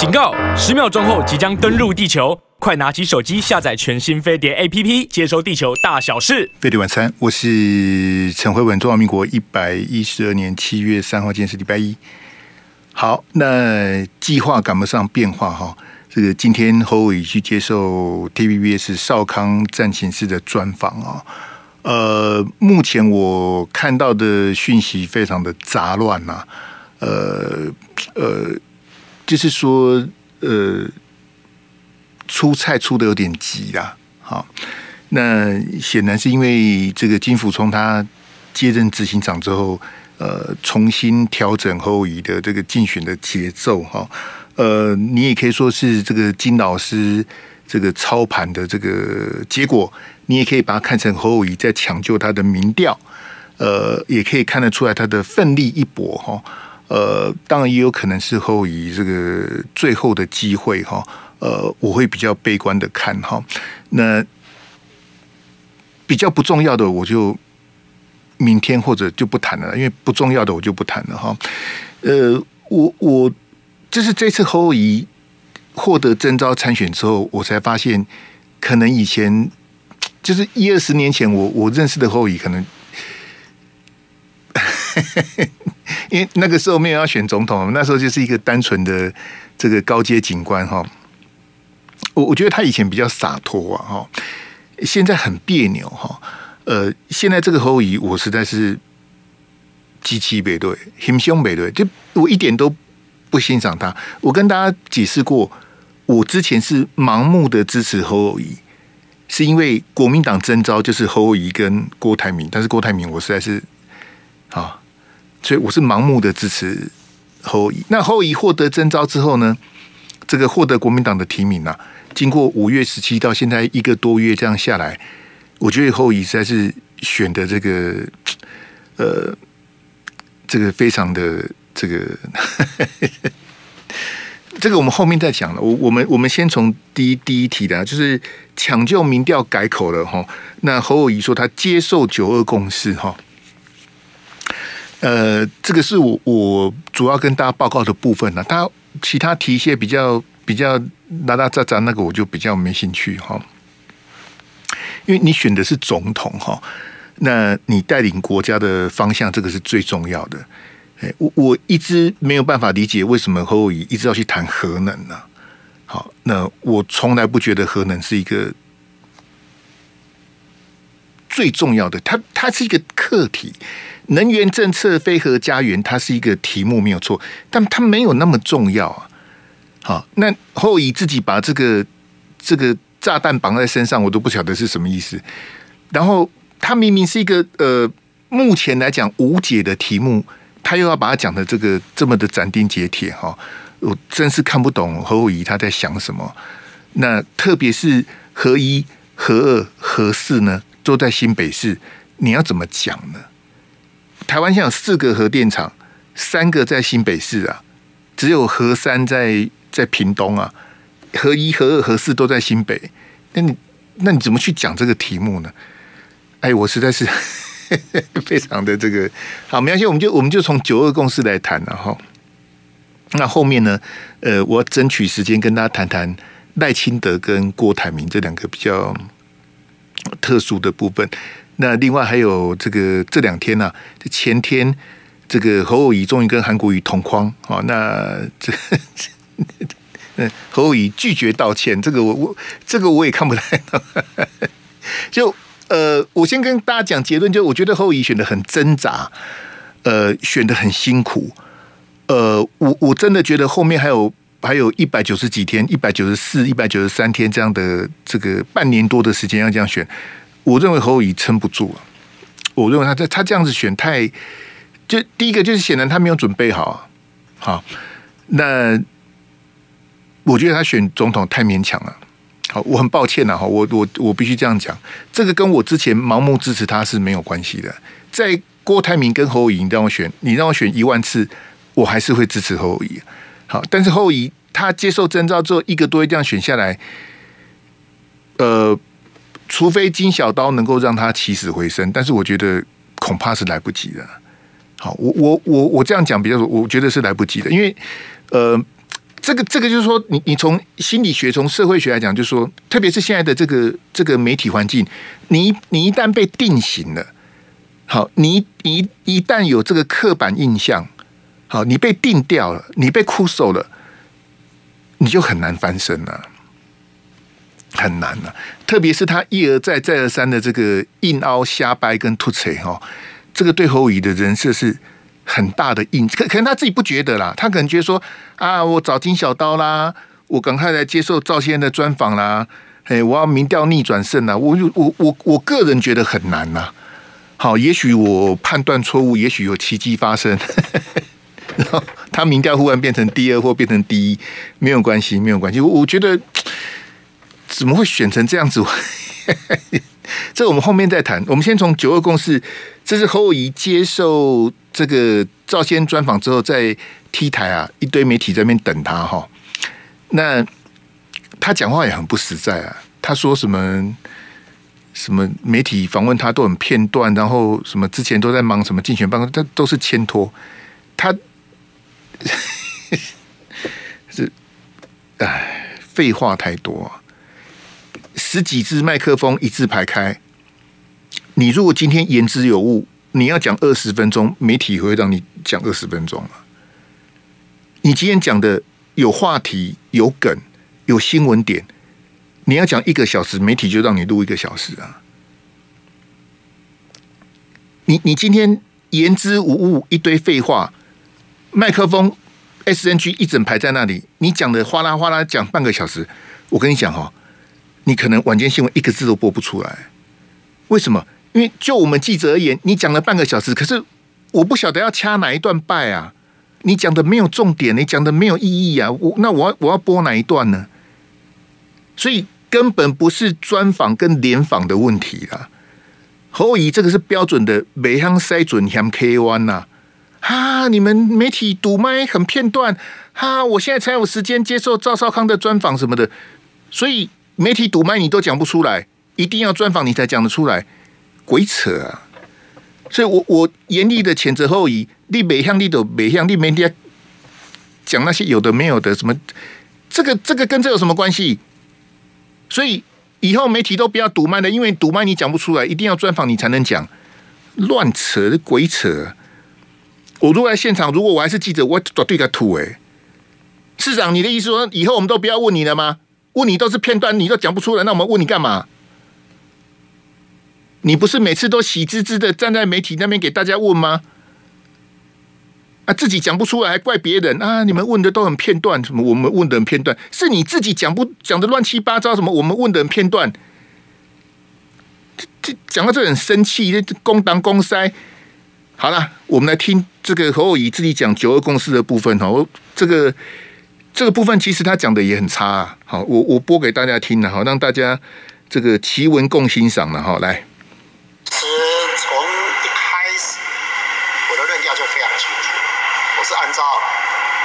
警告！十秒钟后即将登陆地球，快拿起手机下载全新飞碟 APP，接收地球大小事。飞碟晚餐，我是陈慧文。中华民国一百一十二年七月三号，今天是礼拜一。好，那计划赶不上变化哈。这个今天侯伟去接受 TVBS 少康战情室的专访啊。呃，目前我看到的讯息非常的杂乱呐，呃呃，就是说，呃，出菜出的有点急啦，好，那显然是因为这个金福聪他接任执行长之后，呃，重新调整侯友宜的这个竞选的节奏哈，呃，你也可以说是这个金老师这个操盘的这个结果。你也可以把它看成侯友宜在抢救他的民调，呃，也可以看得出来他的奋力一搏哈，呃，当然也有可能是侯友宜这个最后的机会哈，呃，我会比较悲观的看哈，那比较不重要的我就明天或者就不谈了，因为不重要的我就不谈了哈，呃，我我就是这次侯友宜获得征召参选之后，我才发现可能以前。就是一二十年前我，我认识的侯友宜可能，因为那个时候没有要选总统，那时候就是一个单纯的这个高阶警官哈。我我觉得他以前比较洒脱啊哈，现在很别扭哈。呃，现在这个侯友宜，我实在是极其背对，很凶背对，就我一点都不欣赏他。我跟大家解释过，我之前是盲目的支持侯友宜。是因为国民党征召就是侯友宜跟郭台铭，但是郭台铭我实在是啊，所以我是盲目的支持侯乙。那侯乙获得征召之后呢，这个获得国民党的提名啊，经过五月十七到现在一个多月这样下来，我觉得侯乙实在是选的这个呃，这个非常的这个。这个我们后面再讲了。我我们我们先从第一第一题的，就是抢救民调改口了哈。那侯友宜说他接受九二共识哈。呃，这个是我我主要跟大家报告的部分呢。他其他提一些比较比较拉拉杂杂那个，我就比较没兴趣哈。因为你选的是总统哈，那你带领国家的方向，这个是最重要的。我我一直没有办法理解为什么侯友宜一直要去谈核能呢？好，那我从来不觉得核能是一个最重要的，它它是一个课题。能源政策非核家园，它是一个题目没有错，但它没有那么重要啊。好，那侯友宜自己把这个这个炸弹绑在身上，我都不晓得是什么意思。然后，他明明是一个呃，目前来讲无解的题目。他又要把他讲的这个这么的斩钉截铁哈，我真是看不懂侯友宜他在想什么。那特别是何一、何二、何四呢，都在新北市，你要怎么讲呢？台湾现在有四个核电厂，三个在新北市啊，只有核三在在屏东啊，核一、核二、核四都在新北，那你那你怎么去讲这个题目呢？哎，我实在是。非常的这个好，没关系，我们就我们就从九二共识来谈了哈。那后面呢，呃，我要争取时间跟大家谈谈赖清德跟郭台铭这两个比较特殊的部分。那另外还有这个这两天呢、前天这个侯友宜终于跟韩国瑜同框啊。那这嗯，侯友宜拒绝道歉，这个我我这个我也看不太懂，就。呃，我先跟大家讲结论，就我觉得侯友宜选的很挣扎，呃，选的很辛苦，呃，我我真的觉得后面还有还有一百九十几天，一百九十四、一百九十三天这样的这个半年多的时间要这样选，我认为侯友宜撑不住了，我认为他这他这样子选太，就第一个就是显然他没有准备好，好，那我觉得他选总统太勉强了。好，我很抱歉呐，哈，我我我必须这样讲，这个跟我之前盲目支持他是没有关系的。在郭台铭跟侯友宜让我选，你让我选一万次，我还是会支持侯友宜。好，但是侯友宜他接受征召之后一个多月这样选下来，呃，除非金小刀能够让他起死回生，但是我觉得恐怕是来不及的。好，我我我我这样讲比较，我觉得是来不及的，因为呃。这个这个就是说，你你从心理学、从社会学来讲，就是说，特别是现在的这个这个媒体环境，你你一旦被定型了，好，你一一旦有这个刻板印象，好，你被定掉了，你被哭瘦了，你就很难翻身了，很难了。特别是他一而再、再而三的这个硬凹、瞎掰跟凸槌哈，这个对侯友宜的人设是。很大的印，可可能他自己不觉得啦，他可能觉得说啊，我找金小刀啦，我赶快来接受赵先生的专访啦，哎，我要民调逆转胜啦，我我我我个人觉得很难呐。好，也许我判断错误，也许有奇迹发生，然后他民调忽然变成第二或变成第一，没有关系，没有关系。我我觉得怎么会选成这样子？这我们后面再谈。我们先从九二共识，这是侯友宜接受这个赵先专访之后，在 T 台啊，一堆媒体在那边等他哈。那他讲话也很不实在啊，他说什么什么媒体访问他都很片段，然后什么之前都在忙什么竞选办公室，这都是牵拖。他 是哎，废话太多啊。十几支麦克风一字排开，你如果今天言之有物，你要讲二十分钟，媒体会让你讲二十分钟吗？你今天讲的有话题、有梗、有新闻点，你要讲一个小时，媒体就让你录一个小时啊！你你今天言之无物，一堆废话，麦克风 SNG 一整排在那里，你讲的哗啦哗啦讲半个小时，我跟你讲哈。你可能晚间新闻一个字都播不出来，为什么？因为就我们记者而言，你讲了半个小时，可是我不晓得要掐哪一段拜啊！你讲的没有重点，你讲的没有意义啊！我那我要我要播哪一段呢？所以根本不是专访跟联访的问题啦。侯友宜这个是标准的美香塞准向 K 弯呐！哈，你们媒体堵麦很片段，哈，我现在才有时间接受赵少康的专访什么的，所以。媒体堵麦你都讲不出来，一定要专访你才讲得出来，鬼扯啊！所以我我严厉的谴责侯友宜，你每项你都每项你媒体讲那些有的没有的什么，这个这个跟这有什么关系？所以以后媒体都不要堵麦了，因为堵麦你讲不出来，一定要专访你才能讲，乱扯鬼扯！我如果在现场，如果我还是记者，我绝对给他吐哎！市长，你的意思说以后我们都不要问你了吗？问你都是片段，你都讲不出来，那我们问你干嘛？你不是每次都喜滋滋的站在媒体那边给大家问吗？啊，自己讲不出来还怪别人啊！你们问的都很片段，什么我们问的很片段，是你自己讲不讲的乱七八糟？什么我们问的很片段？这讲到这很生气，这公当公塞。好了，我们来听这个侯友谊自己讲九二共识的部分哦，这个。这个部分其实他讲的也很差啊，好，我我播给大家听了哈，让大家这个奇闻共欣赏了哈，来。其实从一开始我的论调就非常清楚，我是按照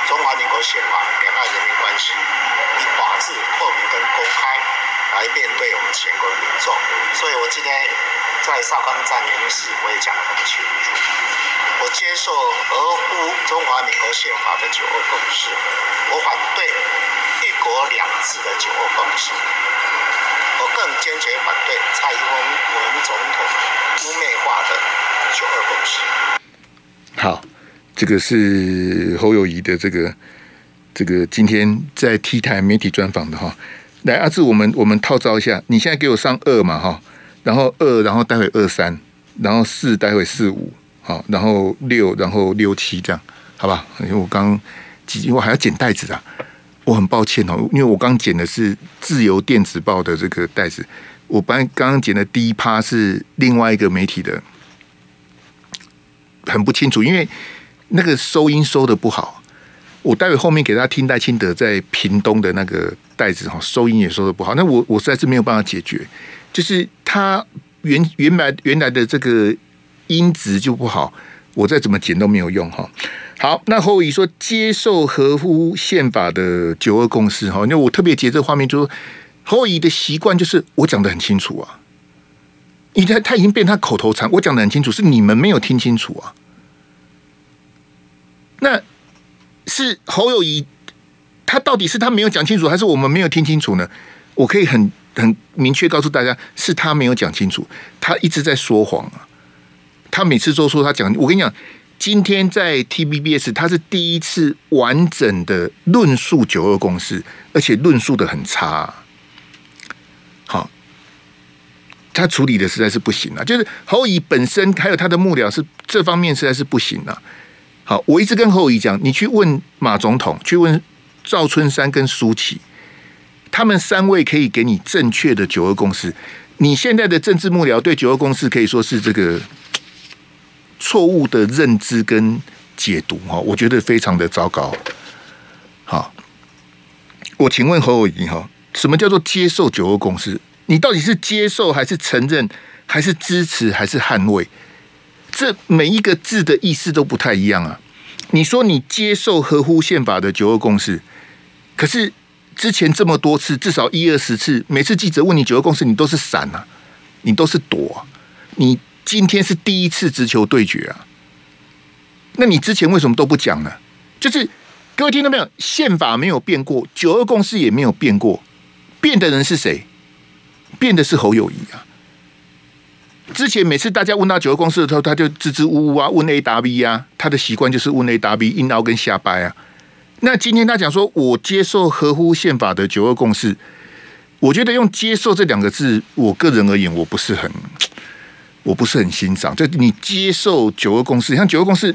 中华民国宪法、两岸人民关系，以法治、透明跟公开来面对我们全国的民众，所以我今天在少康站联席我也讲得很清楚。我接受俄乌中华民国宪法的九二共识，我反对一国两制的九二共识，我更坚决反对蔡英文总统污蔑化的九二共识。好，这个是侯友宜的这个这个今天在 T 台媒体专访的哈。来，阿志，我们我们套招一下，你现在给我上二嘛哈，然后二，然后待会二三，然后四，待会四五。好，然后六，然后六七这样，好吧？因为我刚，几我还要剪袋子啊，我很抱歉哦，因为我刚剪的是自由电子报的这个袋子，我本来刚刚剪的第一趴是另外一个媒体的，很不清楚，因为那个收音收的不好。我待会后面给大家听戴清德在屏东的那个袋子哈，收音也收的不好，那我我实在是没有办法解决，就是他原原来原来的这个。音质就不好，我再怎么剪都没有用哈。好，那侯友宜说接受合乎宪法的九二共识哈，因为我特别截这画面，就是侯友宜的习惯就是我讲得很清楚啊，因为他他已经变他口头禅，我讲得很清楚，是你们没有听清楚啊。那是侯友宜他到底是他没有讲清楚，还是我们没有听清楚呢？我可以很很明确告诉大家，是他没有讲清楚，他一直在说谎啊！他每次都说他讲，我跟你讲，今天在 TVBS 他是第一次完整的论述九二共识，而且论述的很差。好，他处理的实在是不行啊！就是侯乙本身还有他的幕僚是这方面实在是不行啊。好，我一直跟侯乙讲，你去问马总统，去问赵春山跟苏起。他们三位可以给你正确的九二共识。你现在的政治幕僚对九二共识可以说是这个错误的认知跟解读哈，我觉得非常的糟糕。好，我请问侯友宜哈，什么叫做接受九二共识？你到底是接受还是承认，还是支持，还是捍卫？这每一个字的意思都不太一样啊。你说你接受合乎宪法的九二共识，可是。之前这么多次，至少一二十次，每次记者问你九二共识，你都是闪啊，你都是躲。你今天是第一次直球对决啊，那你之前为什么都不讲呢？就是各位听到没有？宪法没有变过，九二共识也没有变过，变的人是谁？变的是侯友谊啊。之前每次大家问到九二共识的时候，他就支支吾吾啊，问 A 答 B 啊，他的习惯就是问 A 答 B，硬凹跟瞎掰啊。那今天他讲说，我接受合乎宪法的九二共识，我觉得用“接受”这两个字，我个人而言，我不是很，我不是很欣赏。就你接受九二共识，像九二共识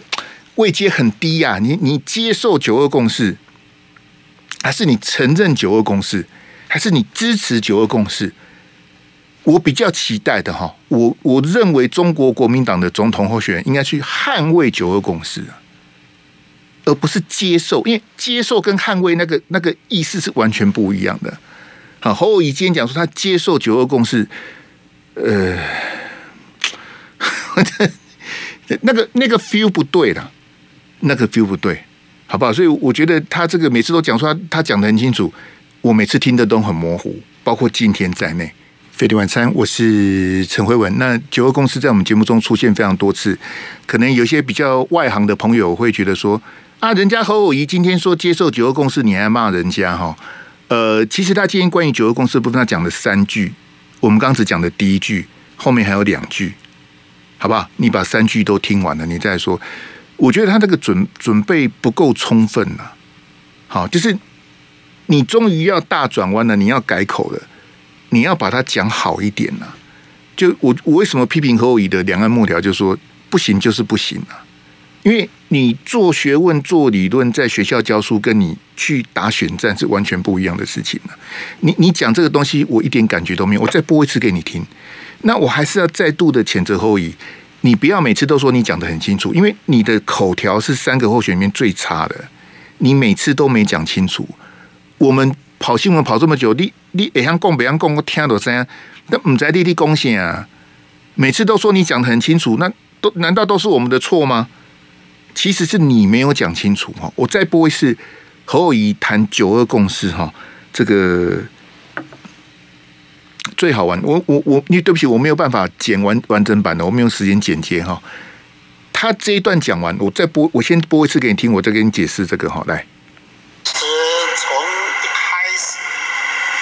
位阶很低呀，你你接受九二共识，还是你承认九二共识，还是你支持九二共识？我比较期待的哈，我我认为中国国民党的总统候选人应该去捍卫九二共识啊。而不是接受，因为接受跟捍卫那个那个意思是完全不一样的。好，侯友宜今天讲说他接受九二共识，呃，那个那个 feel 不对了，那个 feel 不对，好不好？所以我觉得他这个每次都讲说他他讲得很清楚，我每次听的都很模糊，包括今天在内。飞碟晚餐，我是陈慧文。那九二共识在我们节目中出现非常多次，可能有些比较外行的朋友会觉得说。啊，人家侯友宜今天说接受九二共识，你还骂人家哈？呃，其实他今天关于九二共识部分，他讲了三句，我们刚刚只讲的第一句，后面还有两句，好不好？你把三句都听完了，你再说。我觉得他这个准准备不够充分了。好，就是你终于要大转弯了，你要改口了，你要把它讲好一点了。就我我为什么批评侯友宜的两岸幕僚，就说不行就是不行啊。因为你做学问、做理论，在学校教书，跟你去打选战是完全不一样的事情。你你讲这个东西，我一点感觉都没有。我再播一次给你听。那我还是要再度的谴责后裔，你不要每次都说你讲得很清楚，因为你的口条是三个候选人里面最差的。你每次都没讲清楚。我们跑新闻跑这么久，你你北向讲北向讲，我听到声，那唔在地地贡献啊。每次都说你讲得很清楚，那都难道都是我们的错吗？其实是你没有讲清楚哈，我再播一次和我姨谈九二共识哈，这个最好玩。我我我，你对不起，我没有办法剪完完整版的，我没有时间剪接哈。他这一段讲完，我再播，我先播一次给你听，我再给你解释这个哈。来，实从一开始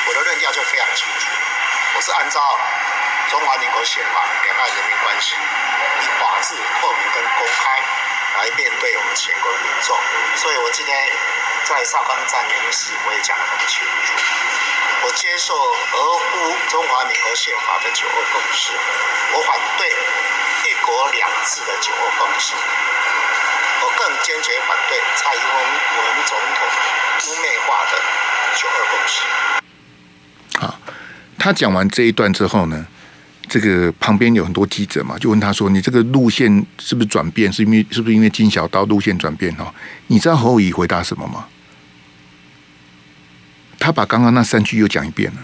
我的论调就非常清楚，我是按照中华民国宪法两岸人民关系，以法治、透明跟公开。来面对我们全国民众，今天在少康站联席，我也讲得很清楚。我接受俄乌中华民国宪法的九二共识，我反对一国两制的九二共识，我更坚决反对蔡英文总统污蔑化的九二共识。好，他讲完这一段之后呢？这个旁边有很多记者嘛，就问他说：“你这个路线是不是转变？是因为是不是因为金小刀路线转变？”哈，你知道侯友宜回答什么吗？他把刚刚那三句又讲一遍了。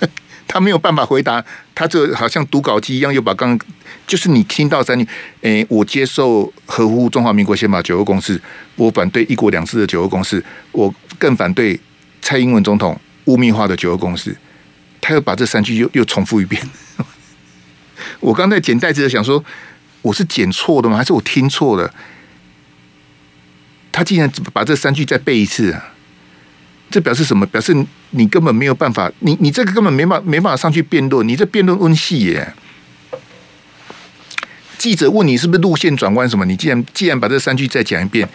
他没有办法回答，他就好像读稿机一样，又把刚就是你听到三句，诶，我接受合乎中华民国宪法九二共识，我反对一国两制的九二共识，我更反对蔡英文总统。污名化的九二共识，他又把这三句又又重复一遍。我刚才剪袋子的想说，我是剪错的吗？还是我听错了？他竟然把这三句再背一次啊！这表示什么？表示你根本没有办法，你你这个根本没办没法上去辩论，你这辩论温戏耶！记者问你是不是路线转弯什么？你既然既然把这三句再讲一遍，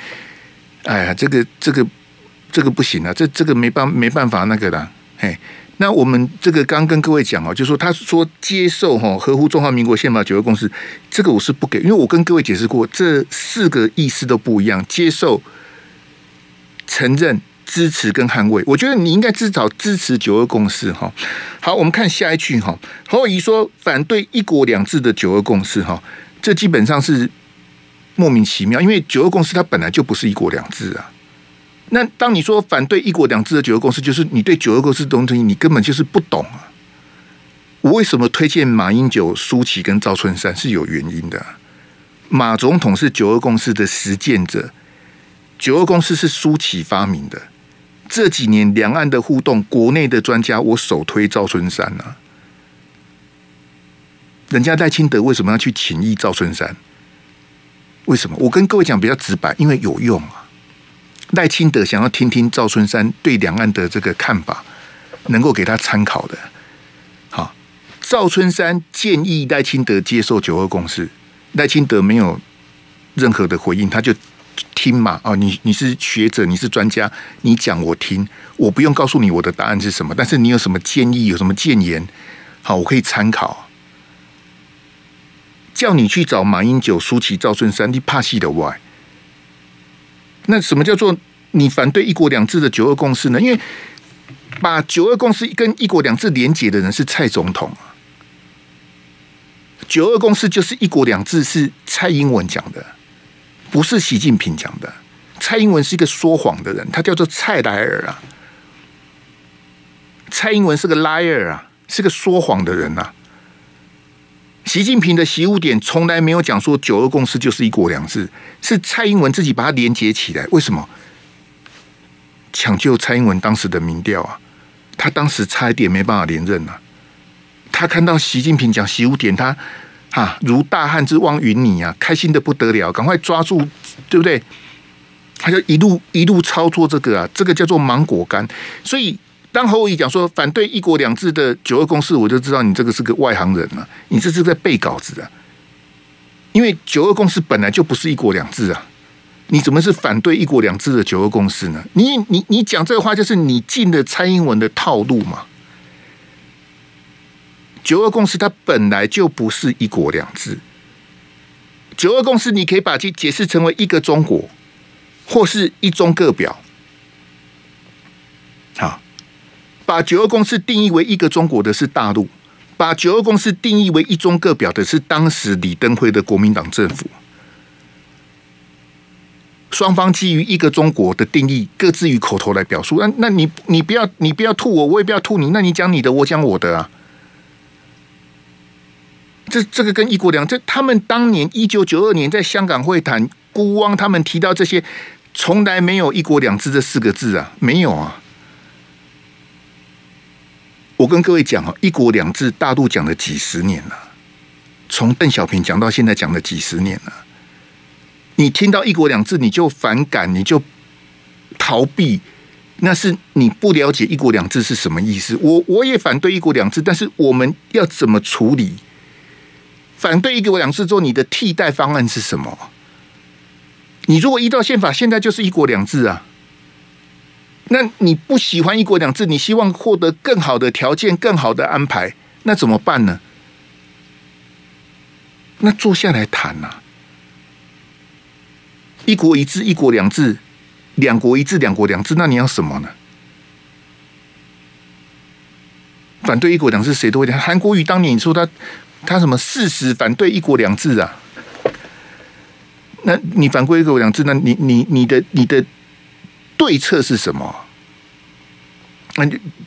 哎呀，这个这个这个不行啊！这这个没办没办法那个的，嘿。那我们这个刚跟各位讲哦，就是说他说接受哈合乎中华民国宪法九二共识，这个我是不给，因为我跟各位解释过，这四个意思都不一样，接受、承认。支持跟捍卫，我觉得你应该至少支持九二共识哈。好，我们看下一句哈。侯友宜说反对一国两制的九二共识哈，这基本上是莫名其妙，因为九二共识它本来就不是一国两制啊。那当你说反对一国两制的九二共识，就是你对九二共识东西你根本就是不懂啊。我为什么推荐马英九、苏起跟赵春山是有原因的。马总统是九二共识的实践者，九二共识是苏起发明的。这几年两岸的互动，国内的专家我首推赵春山啊。人家赖清德为什么要去请益赵春山？为什么？我跟各位讲比较直白，因为有用啊。赖清德想要听听赵春山对两岸的这个看法，能够给他参考的。好，赵春山建议赖清德接受九二共识，赖清德没有任何的回应，他就。听嘛，哦，你你是学者，你是专家，你讲我听，我不用告诉你我的答案是什么，但是你有什么建议，有什么建言，好，我可以参考。叫你去找马英九、苏起、赵春山，你怕戏的外。那什么叫做你反对一国两制的九二共识呢？因为把九二共识跟一国两制连结的人是蔡总统啊。九二共识就是一国两制，是蔡英文讲的。不是习近平讲的，蔡英文是一个说谎的人，他叫做蔡莱尔啊。蔡英文是个 liar 啊，是个说谎的人啊。习近平的习武点从来没有讲说九二共识就是一国两制，是蔡英文自己把它连接起来。为什么？抢救蔡英文当时的民调啊，他当时差一点没办法连任啊。他看到习近平讲习武点，他。啊，如大汉之望云霓啊，开心的不得了，赶快抓住，对不对？他就一路一路操作这个啊，这个叫做芒果干。所以当侯友宜讲说反对一国两制的九二共识，我就知道你这个是个外行人了，啊，你这是在背稿子啊。因为九二共识本来就不是一国两制啊，你怎么是反对一国两制的九二共识呢？你你你讲这话，就是你进了蔡英文的套路嘛。九二共识它本来就不是一国两制。九二共识你可以把其解释成为一个中国，或是一中各表。好，把九二共识定义为一个中国的是大陆，把九二共识定义为一中各表的是当时李登辉的国民党政府。双方基于一个中国的定义，各自于口头来表述。那那你你不要你不要吐我，我也不要吐你。那你讲你的，我讲我的啊。这这个跟一国两制，他们当年一九九二年在香港会谈，辜汪他们提到这些，从来没有一国两制这四个字啊，没有啊。我跟各位讲啊，一国两制大陆讲了几十年了，从邓小平讲到现在讲了几十年了。你听到一国两制你就反感，你就逃避，那是你不了解一国两制是什么意思。我我也反对一国两制，但是我们要怎么处理？反对一国两制之后，你的替代方案是什么？你如果依照宪法，现在就是一国两制啊。那你不喜欢一国两制，你希望获得更好的条件、更好的安排，那怎么办呢？那坐下来谈呐，一国一制、一国两制，两国一制、两国两制，那你要什么呢？反对一国两制，谁都会讲。韩国瑜当年你说他。他什么事实反对一国两制啊？那你反对一国两制，那你你你的你的对策是什么？那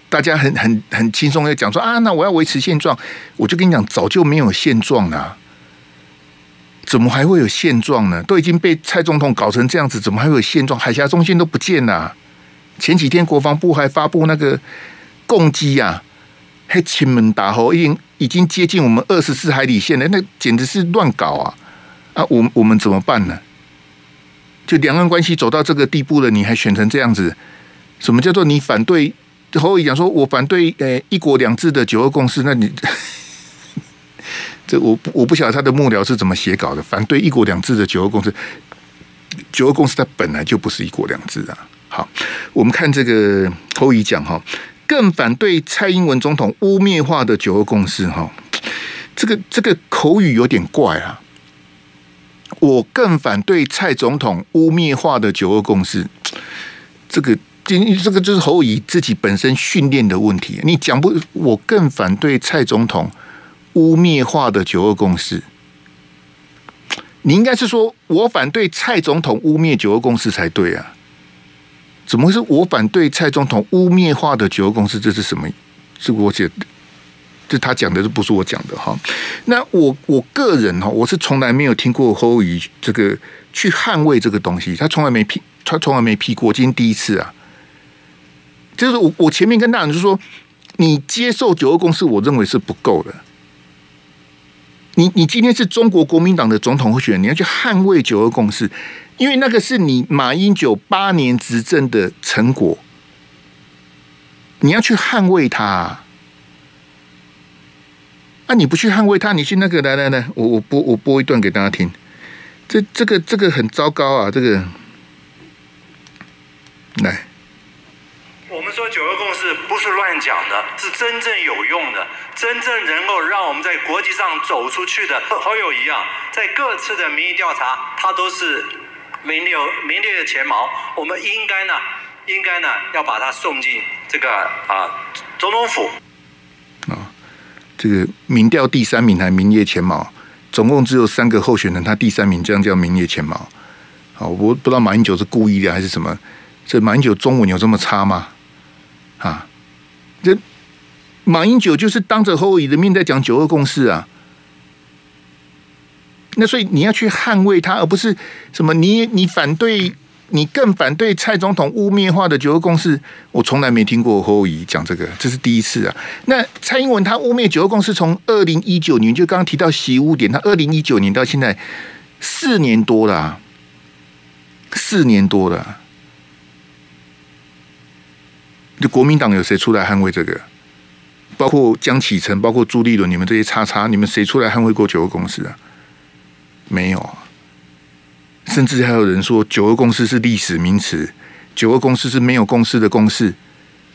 大家很很很轻松的讲说啊，那我要维持现状，我就跟你讲，早就没有现状了，怎么还会有现状呢？都已经被蔡总统搞成这样子，怎么还会有现状？海峡中心都不见了，前几天国防部还发布那个攻击呀。还亲门大炮已经已经接近我们二十四海里线了，那简直是乱搞啊！啊，我我们怎么办呢？就两岸关系走到这个地步了，你还选成这样子？什么叫做你反对？侯友讲说，我反对呃一国两制的九二共识，那你 这我我不晓得他的幕僚是怎么写稿的。反对一国两制的九二共识，九二共识它本来就不是一国两制啊。好，我们看这个侯友宜讲哈，更反对蔡英文总统污蔑化的九二共识哈，这个这个口语有点怪啊。我更反对蔡总统污蔑化的九二共识，这个。这个就是侯乙自己本身训练的问题。你讲不，我更反对蔡总统污蔑化的九二共识。你应该是说我反对蔡总统污蔑九二共识才对啊？怎么会是我反对蔡总统污蔑化的九二共识？这是什么？是我写的，这他讲的，这不是我讲的哈。那我我个人哈，我是从来没有听过侯友这个去捍卫这个东西，他从来没批，他从来没批过，今天第一次啊。就是我，我前面跟大人就说，你接受九二共识，我认为是不够的。你你今天是中国国民党的总统候选人，你要去捍卫九二共识，因为那个是你马英九八年执政的成果，你要去捍卫它。那你不去捍卫它，你去那个来来来，我我播我播一段给大家听。这这个这个很糟糕啊，这个来。我们说九二共识不是乱讲的，是真正有用的，真正能够让我们在国际上走出去的。侯友宜啊，在各次的民意调查，他都是名列名列前茅。我们应该呢，应该呢，要把他送进这个啊总统府。这个民调第三名还名列前茅，总共只有三个候选人，他第三名，这样叫名列前茅。好，我不知道马英九是故意的还是什么。这马英九中文有这么差吗？啊，这马英九就是当着侯友的面在讲九二共识啊，那所以你要去捍卫他，而不是什么你你反对，你更反对蔡总统污蔑化的九二共识。我从来没听过侯友宜讲这个，这是第一次啊。那蔡英文他污蔑九二共识，从二零一九年就刚刚提到习污点，他二零一九年到现在四年多了，四年多了。就国民党有谁出来捍卫这个？包括江启臣，包括朱立伦，你们这些叉叉，你们谁出来捍卫过九二共识啊？没有，甚至还有人说九二共识是历史名词，九二共识是没有共识的共识。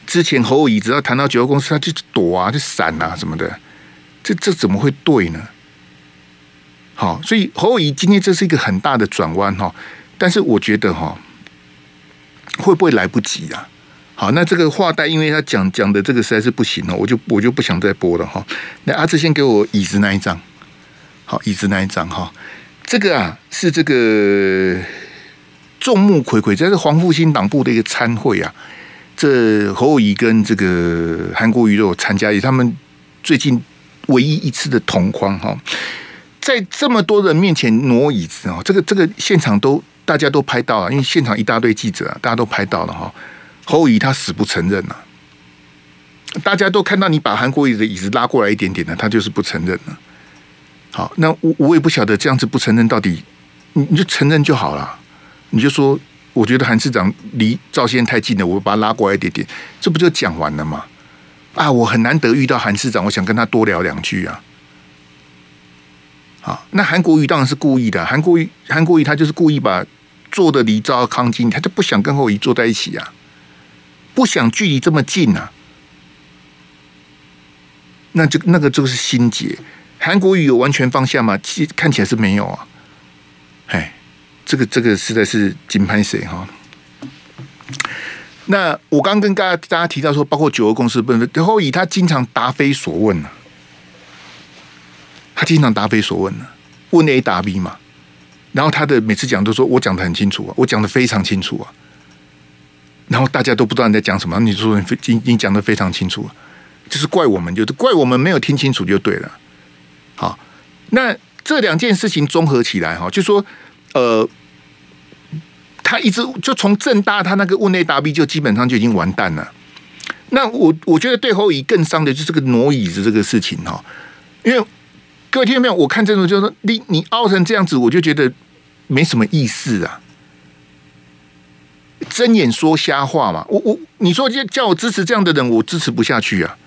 之前侯友宜只要谈到九二共识，他就躲啊，就闪啊什么的，这这怎么会对呢？好，所以侯友宜今天这是一个很大的转弯哈，但是我觉得哈，会不会来不及啊？好，那这个话带，因为他讲讲的这个实在是不行了，我就我就不想再播了哈。那阿志先给我椅子那一张，好，椅子那一张哈。这个啊是这个众目睽睽，这是黄复兴党部的一个参会啊。这侯友宜跟这个韩国瑜都有参加，也他们最近唯一一次的同框哈，在这么多人面前挪椅子啊，这个这个现场都大家都拍到了，因为现场一大堆记者啊，大家都拍到了哈。侯友宜他死不承认了、啊，大家都看到你把韩国瑜的椅子拉过来一点点的，他就是不承认了。好，那我我也不晓得这样子不承认到底，你你就承认就好了，你就说我觉得韩市长离赵先太近了，我把他拉过来一点点，这不就讲完了吗？啊，我很难得遇到韩市长，我想跟他多聊两句啊。好，那韩国瑜当然是故意的，韩国瑜韩国瑜他就是故意把坐的离赵康近，他就不想跟侯友坐在一起啊。不想距离这么近、啊，那这那个就是心结。韩国瑜有完全放下吗？其实看起来是没有啊。哎，这个这个实在是金拍谁哈？那我刚跟大家大家提到说，包括九二共识部分，然后以他经常答非所问呢、他经常答非所问呢、啊，问 A 答 B 嘛。然后他的每次讲都说我讲得很清楚啊，我讲得非常清楚啊。然后大家都不知道你在讲什么，你说你你讲的非常清楚，就是怪我们，就是怪我们没有听清楚就对了。好，那这两件事情综合起来哈，就说呃，他一直就从政大他那个问内答 B 就基本上就已经完蛋了。那我我觉得对侯友宜更伤的就是这个挪椅子这个事情哈，因为各位听到没有？我看这种就是你你凹成这样子，我就觉得没什么意思啊。睁眼说瞎话嘛。我我你说叫叫我支持这样的人，我支持不下去啊。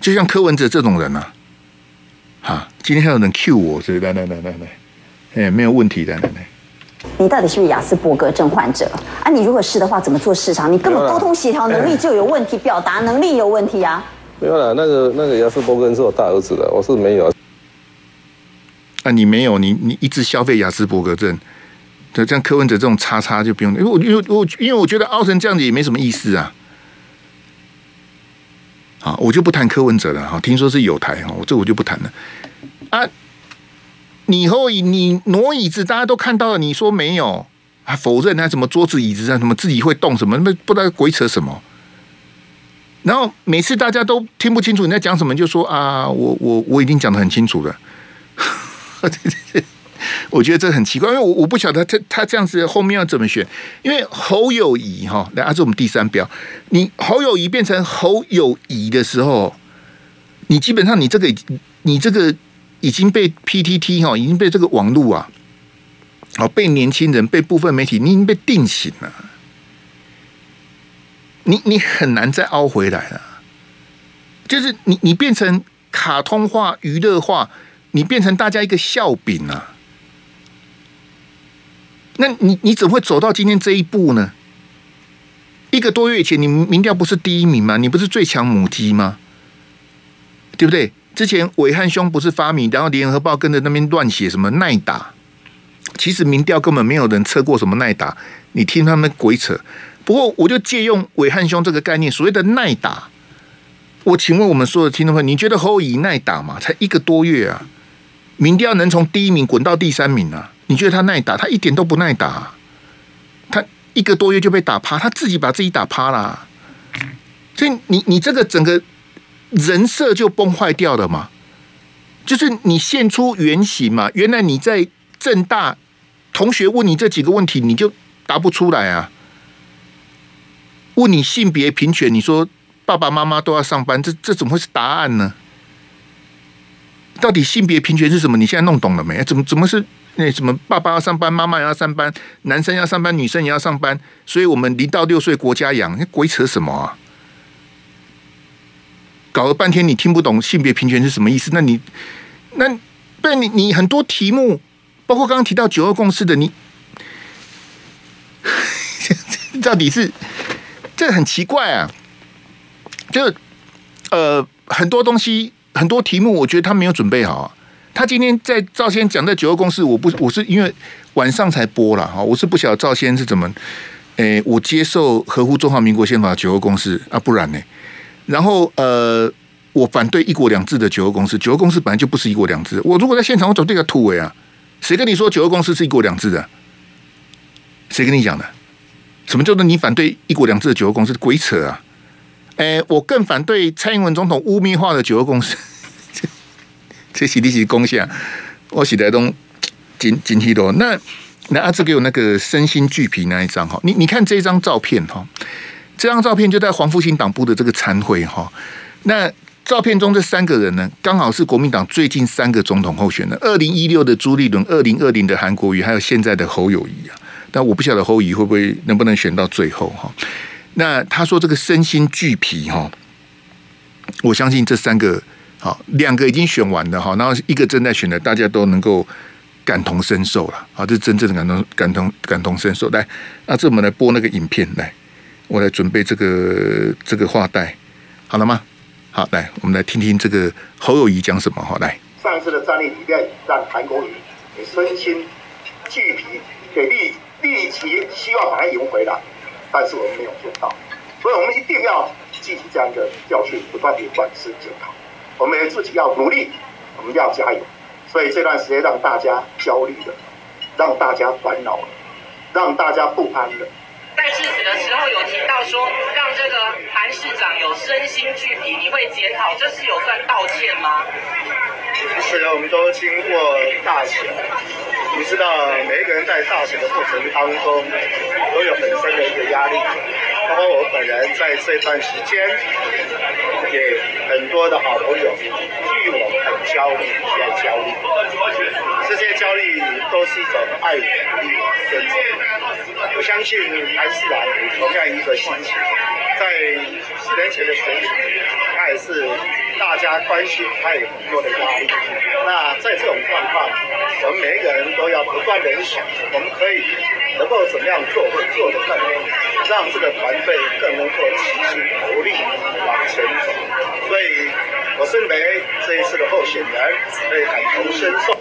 就像柯文哲这种人啊，哈，今天还有人 cue 我，是来来来来来，哎，没有问题的，来来。你到底是不是雅斯伯格症患者啊？你如果是的话，怎么做市场？你根本沟通协调能力就有问题，表达能力有问题啊。没有啦，那个那个雅斯伯格是我大儿子的，我是没有。啊，你没有，你你一直消费雅斯伯格症，对，像柯文哲这种叉叉就不用，因为我因为我因为我觉得凹成这样子也没什么意思啊。啊，我就不谈柯文哲了哈。听说是有台哈，我这我就不谈了。啊，你后椅你挪椅子，大家都看到了，你说没有，还否认还什么桌子椅子啊，什么自己会动什么，那不知道鬼扯什么。然后每次大家都听不清楚你在讲什么，就说啊，我我我已经讲得很清楚了。我觉得这很奇怪，因为我我不晓得他他这样子后面要怎么选，因为侯友宜哈，来，这是我们第三标，你侯友宜变成侯友宜的时候，你基本上你这个你这个已经被 PTT 哈，已经被这个网络啊，哦，被年轻人被部分媒体，你已经被定型了，你你很难再凹回来了，就是你你变成卡通化、娱乐化，你变成大家一个笑柄啊。那你你怎么会走到今天这一步呢？一个多月前，你民调不是第一名吗？你不是最强母鸡吗？对不对？之前暐瀚兄不是发明，然后联合报跟着那边乱写什么耐打，其实民调根本没有人测过什么耐打，你听他们鬼扯。不过我就借用暐瀚兄这个概念，所谓的耐打，我请问我们所有的听众朋友，你觉得侯友宜耐打吗？才一个多月啊，民调能从第一名滚到第三名啊？你觉得他耐打？他一点都不耐打，他一个多月就被打趴，他自己把自己打趴了。所以你你这个整个人设就崩坏掉了嘛？就是你现出原形嘛？原来你在正大同学问你这几个问题，你就答不出来啊？问你性别平权，你说爸爸妈妈都要上班，这这怎么会是答案呢？到底性别平权是什么？你现在弄懂了没？怎么怎么是？那什么，爸爸要上班，妈妈也要上班，男生要上班，女生也要上班，所以我们零到六岁国家养，那鬼扯什么啊？搞了半天你听不懂性别平权是什么意思？那你那不然你你很多题目，包括刚刚提到九二共识的，你 到底是这很奇怪啊？就呃很多东西很多题目，我觉得他没有准备好。他今天在赵先讲的九二共识，我不我是因为晚上才播了哈，我是不晓得赵先是怎么，诶、我接受合乎中华民国宪法的九二共识啊，不然呢？然后呃，我反对一国两制的九二共识，九二共识本来就不是一国两制。我如果在现场，我走这个突围啊，谁跟你说九二共识是一国两制的？谁跟你讲的？什么叫做你反对一国两制的九二共识？鬼扯啊！诶、我更反对蔡英文总统污蔑化的九二共识。这是你是贡献，我写的都精精细多。那那阿志给我那个身心俱疲那一张哈，你你看这张照片哈，这张照片就在黄复兴党部的这个参会哈。那照片中这三个人呢，刚好是国民党最近三个总统候选人：二零一六的朱立伦，二零二零的韩国瑜，还有现在的侯友谊啊。但我不晓得侯友谊会不会能不能选到最后哈。那他说这个身心俱疲哈，我相信这三个。好，两个已经选完了哈，然后一个正在选的，大家都能够感同身受了。好，这是真正的感同、感同、感同身受。来，那这我们来播那个影片来，我来准备这个这个话带，好了吗？好，来，我们来听听这个侯友宜讲什么。好，来，上一次的战力里面让韩国瑜身心俱疲，给力立即希望把它赢回来，但是我们没有做到，所以我们一定要记起这样的教训，不断的反思检讨。我们自己要努力，我们要加油。所以这段时间让大家焦虑了，让大家烦恼了，让大家不安了。在致辞的时候有提到说，让这个韩市长有身心俱疲，你会检讨，这是有算道歉吗？是的，我们都经过大选，你知道，每一个人在大选的过程当中都有很深的一个压力。包括我本人在这段时间，给很多的好朋友，据我很焦虑，也焦虑。这些焦虑都是一种爱与鼓励。我相信韩市长同样一个心情，在四年前的选举，他也是大家关心，他有很多的压力。那在这种状况，我们每一个人都要不断的想，我们可以能够怎么样做，会做得更好，让这个团队更能够齐心合力往前走。所以，我认为这一次的候选人可以感同身受。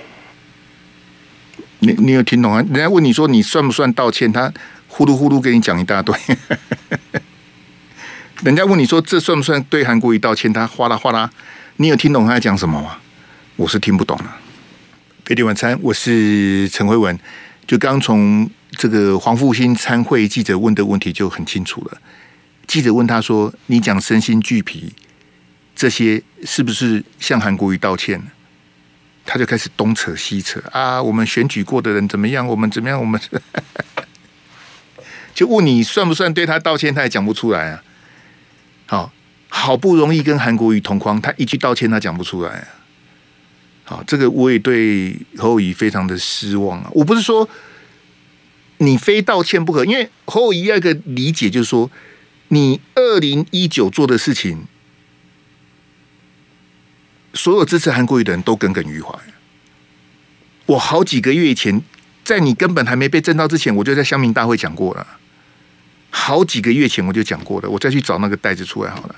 你你有听懂啊？人家问你说你算不算道歉？他呼噜呼噜跟你讲一大堆。人家问你说这算不算对韩国瑜道歉？他哗啦哗啦，你有听懂他在讲什么吗？我是听不懂了。飞碟晚餐，我是陈慧文。就刚从这个黄复兴参会记者问的问题就很清楚了。记者问他说：“你讲身心俱疲，这些是不是向韩国瑜道歉？”他就开始东扯西扯啊！我们选举过的人怎么样？我们怎么样？我们就问你算不算对他道歉？他也讲不出来啊！好，好不容易跟韩国瑜同框，他一句道歉他讲不出来啊！好，这个我也对侯友非常的失望啊！我不是说你非道歉不可，因为侯友宜要个理解就是说，你二零一九做的事情。所有支持韩国瑜的人都耿耿于怀。我好几个月以前，在你根本还没被征到之前，我就在乡民大会讲过了。好几个月前我就讲过了，我再去找那个袋子出来好了。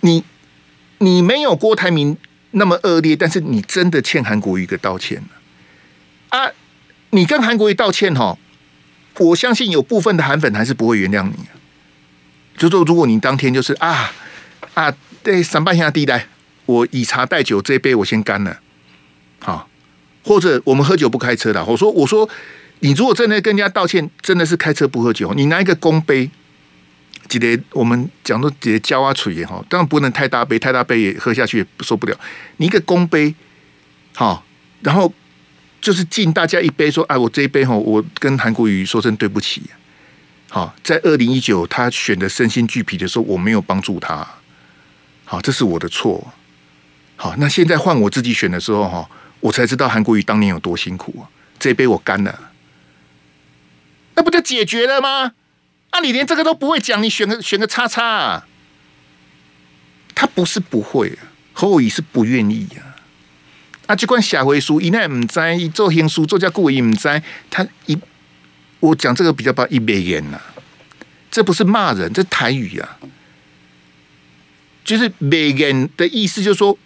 你你没有郭台铭那么恶劣，但是你真的欠韩国瑜一个道歉啊！你跟韩国瑜道歉哈，我相信有部分的韩粉还是不会原谅你。就说如果你当天就是啊啊。对，三半下地带，我以茶代酒，这一杯我先干了，好，或者我们喝酒不开车的。我说，我说，你如果真的跟人家道歉，真的是开车不喝酒，你拿一个公杯，记得我们讲说直接浇啊锤也好，当然不能太大杯，太大杯也喝下去也受不了。你一个公杯，好，然后就是敬大家一杯，说，哎，我这一杯哈，我跟韩国瑜说声对不起，好，在二零一九他选的身心俱疲的时候，我没有帮助他。好，这是我的错。好，那现在换我自己选的时候，哈，我才知道韩国瑜当年有多辛苦啊！这一杯我干了，那不就解决了吗？啊，你连这个都不会讲，你选个选个叉叉啊？他不是不会啊，侯友宜是不愿意啊。啊，就关下回书，一奈唔在，一做行书做家故意唔在，他一我讲这个比较把一别言呐，这不是骂人，这台语啊。就是每个人的意思，就是说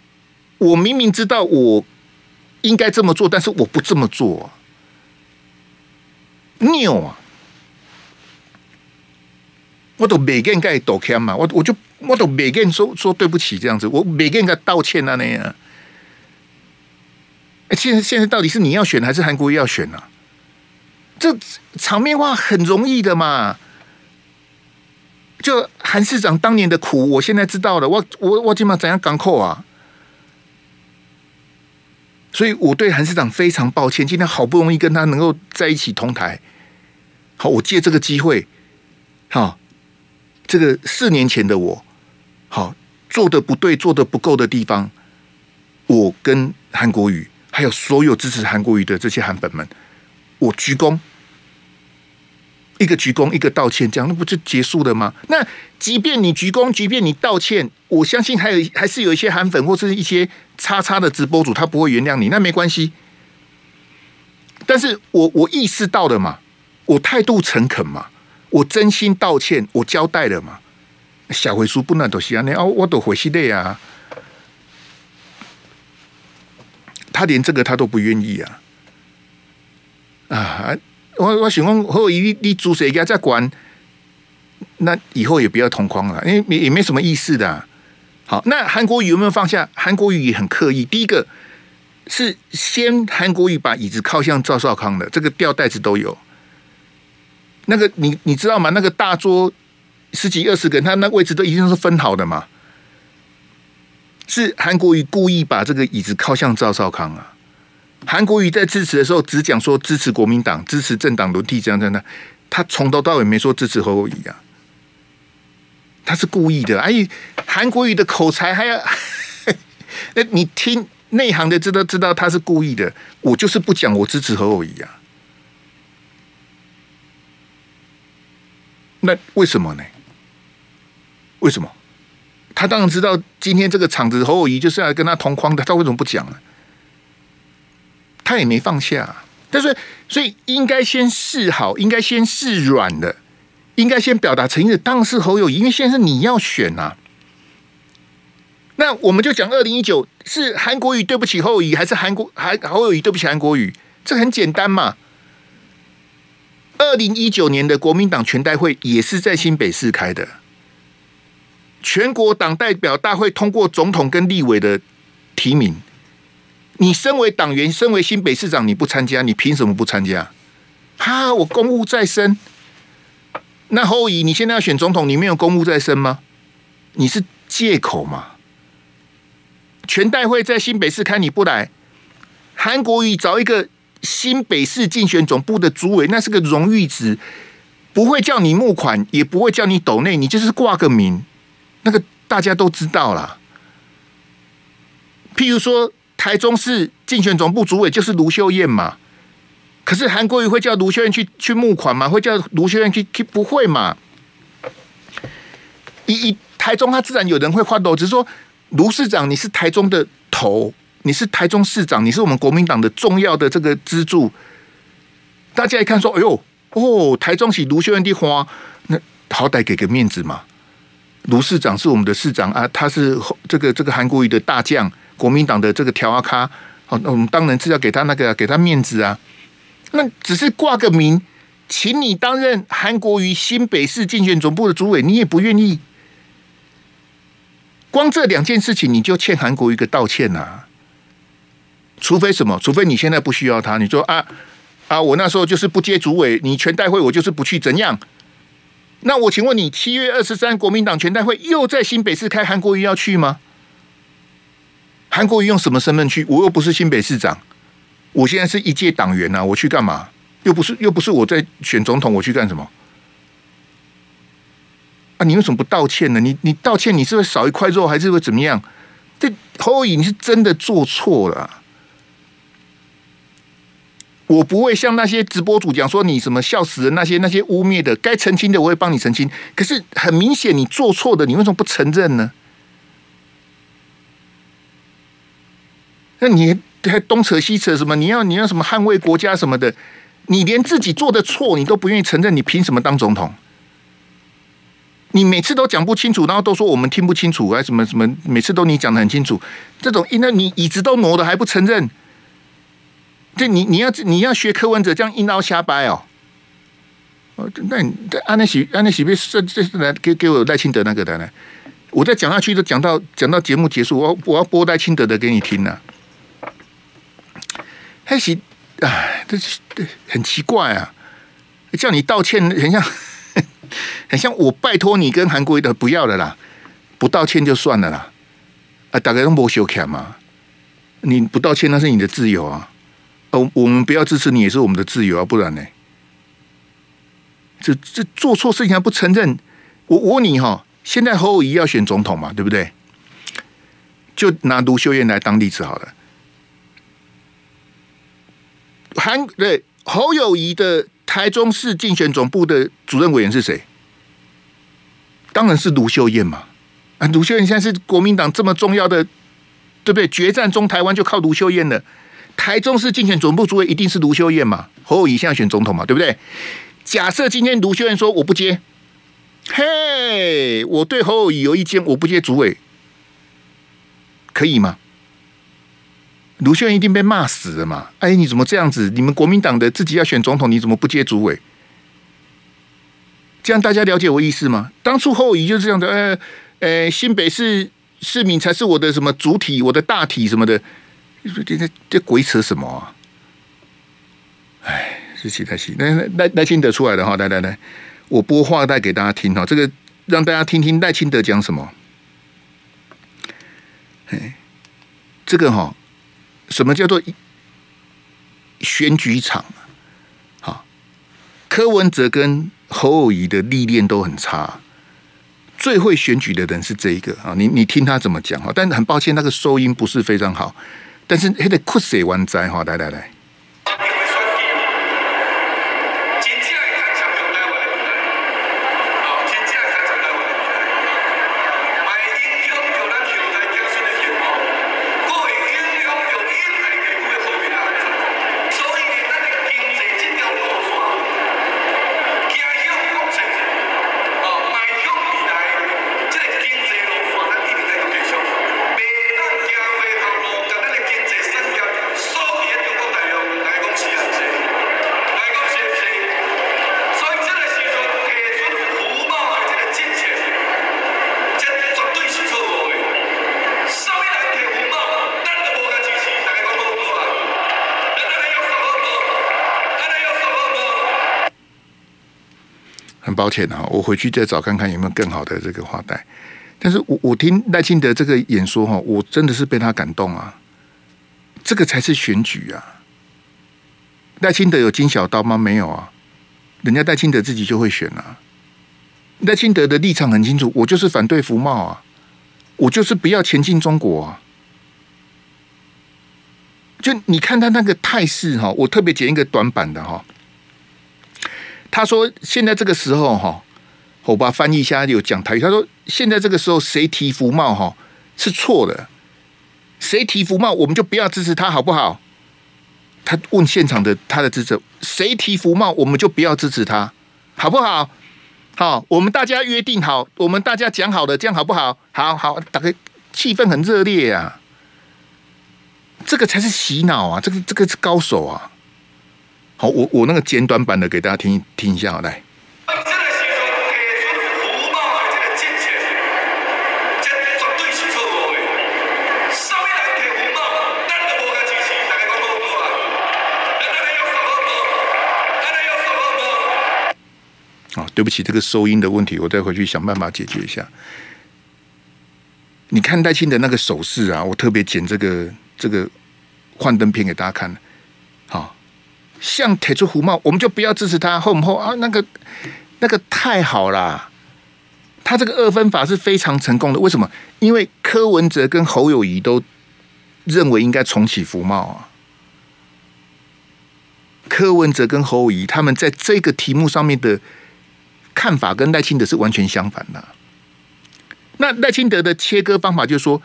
我明明知道我应该这么做，但是我不这么做，啊，拗啊！我都每个人该道歉嘛，我我就我都每个人说说对不起这样子，我每个人该道歉啊那样。哎，现在现在到底是你要选还是韩国瑜要选呢，啊？这场面话很容易的嘛。就韩市长当年的苦，我现在知道了。我我我今晚怎样港口啊？所以我对韩市长非常抱歉。今天好不容易跟他能够在一起同台，好，我借这个机会，好，这个四年前的我，好做的不对、做的不够的地方，我跟韩国瑜还有所有支持韩国瑜的这些韩粉们，我鞠躬。一个鞠躬，一个道歉，这样那不就结束了吗？那即便你鞠躬，即便你道歉，我相信还有还是有一些韩粉或是一些叉叉的直播主，他不会原谅你，那没关系。但是我我意识到了嘛，我态度诚恳嘛，我真心道歉，我交代了嘛。小回书不能都是啊，那我都回去的呀。他连这个他都不愿意啊啊！我我想讲，后以你主谁家在管，那以后也不要同框了，因为也也没什么意思的。好，那韩国瑜有没有放下？韩国瑜也很刻意。第一个是先韩国瑜把椅子靠向赵少康的，这个吊带子都有。那个你你知道吗？那个大桌十几二十个人，他那位置都一定是分好的嘛。是韩国瑜故意把这个椅子靠向赵少康啊。韩国瑜在支持的时候，只讲说支持国民党、支持政党轮替这样这样，他从头到尾没说支持侯友宜啊，他是故意的。哎，韩国瑜的口才还要，那你听内行的知道知道他是故意的。我就是不讲我支持何友宜啊，那为什么呢？为什么？他当然知道今天这个场子侯友谊就是要跟他同框的，他为什么不讲呢？他也没放下，但是所以应该先示好，应该先示软的，应该先表达诚意的，当然是侯友谊，因为现在是你要选、啊。那我们就讲二零一九是韩国语对不起侯友谊，还是韩国还侯友谊对不起韩国语？这很简单嘛。二零一九年的国民党全代会也是在新北市开的。全国党代表大会通过总统跟立委的提名，你身为党员，身为新北市长，你不参加，你凭什么不参加？哈，我公务在身。那侯友宜，你现在要选总统，你没有公务在身吗？你是借口吗？全代会在新北市开，你不来？韩国瑜找一个。新北市竞选总部的主委，那是个荣誉值，不会叫你募款，也不会叫你抖内，你就是挂个名，那个大家都知道啦。譬如说，台中市竞选总部主委就是卢秀燕嘛，可是韩国瑜会叫卢秀燕去去募款吗？会叫卢秀燕去去？不会嘛？一一台中，他自然有人会发抖，只是说卢市长，你是台中的头。你是台中市长，你是我们国民党的重要的这个支柱。大家一看说：“哎呦，哦，台中是卢秀燕的花，那好歹给个面子嘛。”卢市长是我们的市长啊，他是这个这个韩国瑜的大将，国民党的这个条阿咖。好，那我们当然是要给他那个给他面子啊。那只是挂个名，请你担任韩国瑜新北市竞选总部的主委，你也不愿意。光这两件事情，你就欠韩国瑜一个道歉呐、啊。除非什么？除非你现在不需要他，你说啊啊，我那时候就是不接主委，你全代会我就是不去，怎样？那我请问你，七月二十三国民党全代会又在新北市开，韩国瑜要去吗？韩国瑜用什么身份去？我又不是新北市长，我现在是一届党员呐、我去干嘛？又不是又不是我在选总统，我去干什么？啊，你为什么不道歉呢？你你道歉，你是会少一块肉，还是会怎么样？这侯友你是真的做错了。我不会像那些直播主讲说你什么笑死人，那些那些污蔑的，该澄清的我会帮你澄清。可是很明显你做错的，你为什么不承认呢？那你还东扯西扯什么？你要你要什么捍卫国家什么的？你连自己做的错你都不愿意承认，你凭什么当总统？你每次都讲不清楚，然后都说我们听不清楚，还什么什么？每次都你讲得很清楚，这种那你椅子都挪了还不承认？这你你要你要学柯文哲这样硬凹瞎掰哦，哦，那你安那喜安那喜别这这来给给我赖清德那个的呢？我再讲下去都讲到讲到节目结束，我我要播赖清德的给你听呢。还是哎，这这很奇怪啊！叫你道歉，很像 很像我拜托你跟韩国的不要了啦，不道歉就算了啦。啊，大家都没羞耻嘛，你不道歉那是你的自由啊。哦，我们不要支持你也是我们的自由啊，不然呢？这这做错事情还不承认？我我问你哈，现在侯友谊要选总统嘛，对不对？就拿卢秀燕来当例子好了。韩对侯友谊的台中市竞选总部的主任委员是谁？当然是卢秀燕嘛。啊，卢秀燕现在是国民党这么重要的，对不对？决战中台湾就靠卢秀燕了。台中市竞选总部主委一定是卢秀燕嘛？侯友宜现在选总统嘛？对不对？假设今天卢秀燕说我不接，嘿，我对侯友宜有意见，我不接主委，可以吗？卢秀燕一定被骂死了嘛？哎，你怎么这样子？你们国民党的自己要选总统，你怎么不接主委？这样大家了解我意思吗？当初侯友宜就是这样的，呃，呃，新北市市民才是我的什么主体，我的大体什么的。你说这这这鬼扯什么啊？哎，是其他戏。那那赖赖清德出来的哈，来来来，我播话带给大家听哈，这个让大家听听赖清德讲什么。哎，这个哈，什么叫做选举场？好，柯文哲跟侯友宜的历练都很差，最会选举的人是这一个啊。你你听他怎么讲哈？但很抱歉，那个收音不是非常好。但是还得酷死完灾哈！来来来，抱歉哈，我回去再找看看有没有更好的这个话带。但是我我听赖清德这个演说哈，我真的是被他感动啊！这个才是选举啊！赖清德有金小刀吗？没有啊，人家赖清德自己就会选啊。赖清德的立场很清楚，我就是反对服贸啊，我就是不要前进中国啊。就你看他那个态势哈，我特别剪一个短板的哈。他说现在这个时候哈。我把翻译一下，有讲台语。他说：“现在这个时候，谁提服贸哈是错的，谁提服贸，我们就不要支持他，好不好？”他问现场的他的支持，谁提服贸，我们就不要支持他，好不好？好，我们大家约定好，我们大家讲好的，这样好不好？好好，大概气氛很热烈啊，这个才是洗脑啊，这个这个是高手啊。好，我我那个简短版的给大家听听一下，好来。对不起，这个收音的问题，我再回去想办法解决一下。你看戴庆的那个手势啊，我特别剪这个这个幻灯片给大家看。好，像铁出胡茂，我们就不要支持他，后不后啊？那个那个太好了，他这个二分法是非常成功的。为什么？因为柯文哲跟侯友谊都认为应该重启服贸啊。柯文哲跟侯友谊他们在这个题目上面的。看法跟赖清德是完全相反的。那赖清德的切割方法就是说，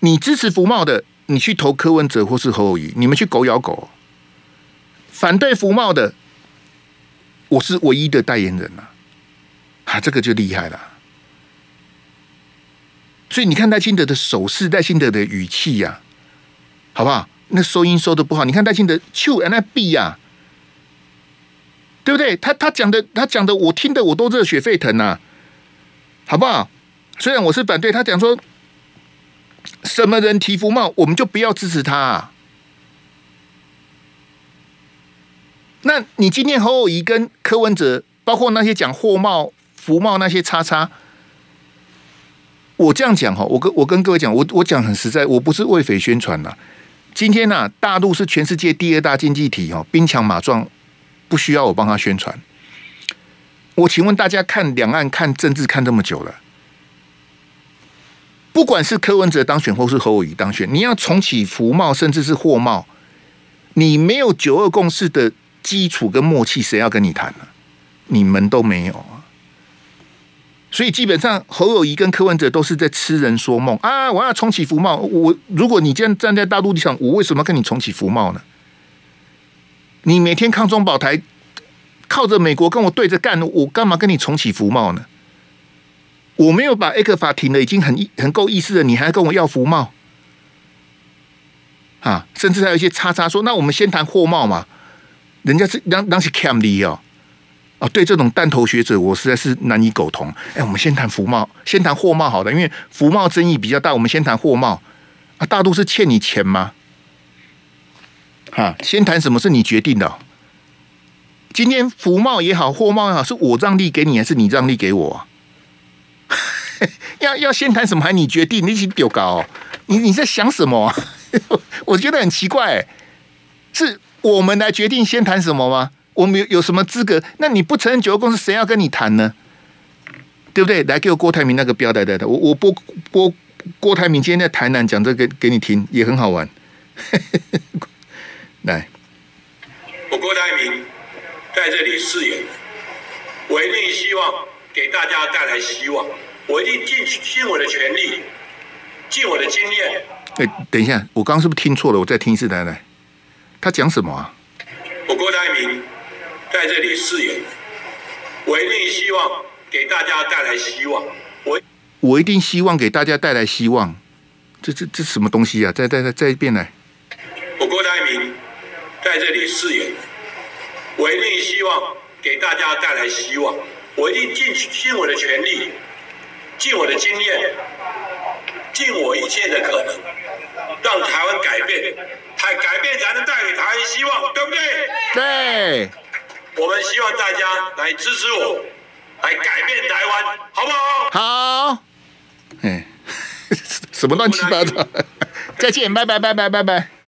你支持服贸的，你去投柯文哲或是侯友谊，你们去狗咬狗；反对服贸的，我是唯一的代言人啊！啊，这个就厉害了。所以你看赖清德的手势，赖清德的语气呀，好不好？那收音收的不好，你看赖清德 Q and B 呀。对不对？他他讲的，他讲的，我听的我都热血沸腾呐、啊，好不好？虽然我是反对，他讲说什么人提服贸，我们就不要支持他、那你今天侯友宜跟柯文哲，包括那些讲货贸、服贸那些叉叉，我这样讲哈，我跟我跟各位讲，我我讲很实在，我不是为匪宣传呐。今天呐、大陆是全世界第二大经济体哦，兵强马壮。不需要我帮他宣传。我请问大家，看两岸、看政治看这么久了，不管是柯文哲当选或是侯友宜当选，你要重启服贸甚至是货贸，你没有九二共识的基础跟默契，谁要跟你谈呢？你们都没有啊！所以基本上侯友宜跟柯文哲都是在痴人说梦啊！我要重启服贸，我如果你这样站在大陆地上，我为什么要跟你重启服贸呢？你每天抗中保台，靠着美国跟我对着干，我干嘛跟你重启服贸呢？我没有把 ECFA 停了，已经很很够意思了，你还跟我要服贸？啊，甚至还有一些叉叉说，那我们先谈货贸嘛？人家是当当是 cam 的哦，哦，对这种弹头学者，我实在是难以苟同。哎，我们先谈服贸，先谈货贸好的，因为服贸争议比较大，我们先谈货贸。啊，大陆是欠你钱吗？啊，先谈什么是你决定的？今天服贸也好，货贸也好，是我让利给你，还是你让利给我？要要先谈什么，还你决定？你去丢高，你你在想什么？我觉得很奇怪，是我们来决定先谈什么吗？我们有有什么资格？那你不承认九二共识，谁要跟你谈呢？对不对？来给我郭台铭那个标带带的，我我播播郭台铭今天在台南讲这个给你听，也很好玩。来，我郭台铭在这里誓言，我一定希望给大家带来希望，我一定尽尽我的全力，尽我的经验。哎，等一下，我刚刚是不是听错了？我再听一次，来来，他讲什么啊？我郭台铭在这里誓言，我一定希望给大家带来希望，我我一定希望给大家带来希望。这这这什么东西啊？再再再再一遍来，我郭台铭。在这里誓言，我一定希望给大家带来希望。我一定尽尽我的全力，尽我的经验，尽我一切的可能，让台湾改变。才改变才能带给台湾希望，对不对？对。我们希望大家来支持我，来改变台湾，好不好？好。哎，什么乱七八糟？再见，拜拜，拜拜，拜拜。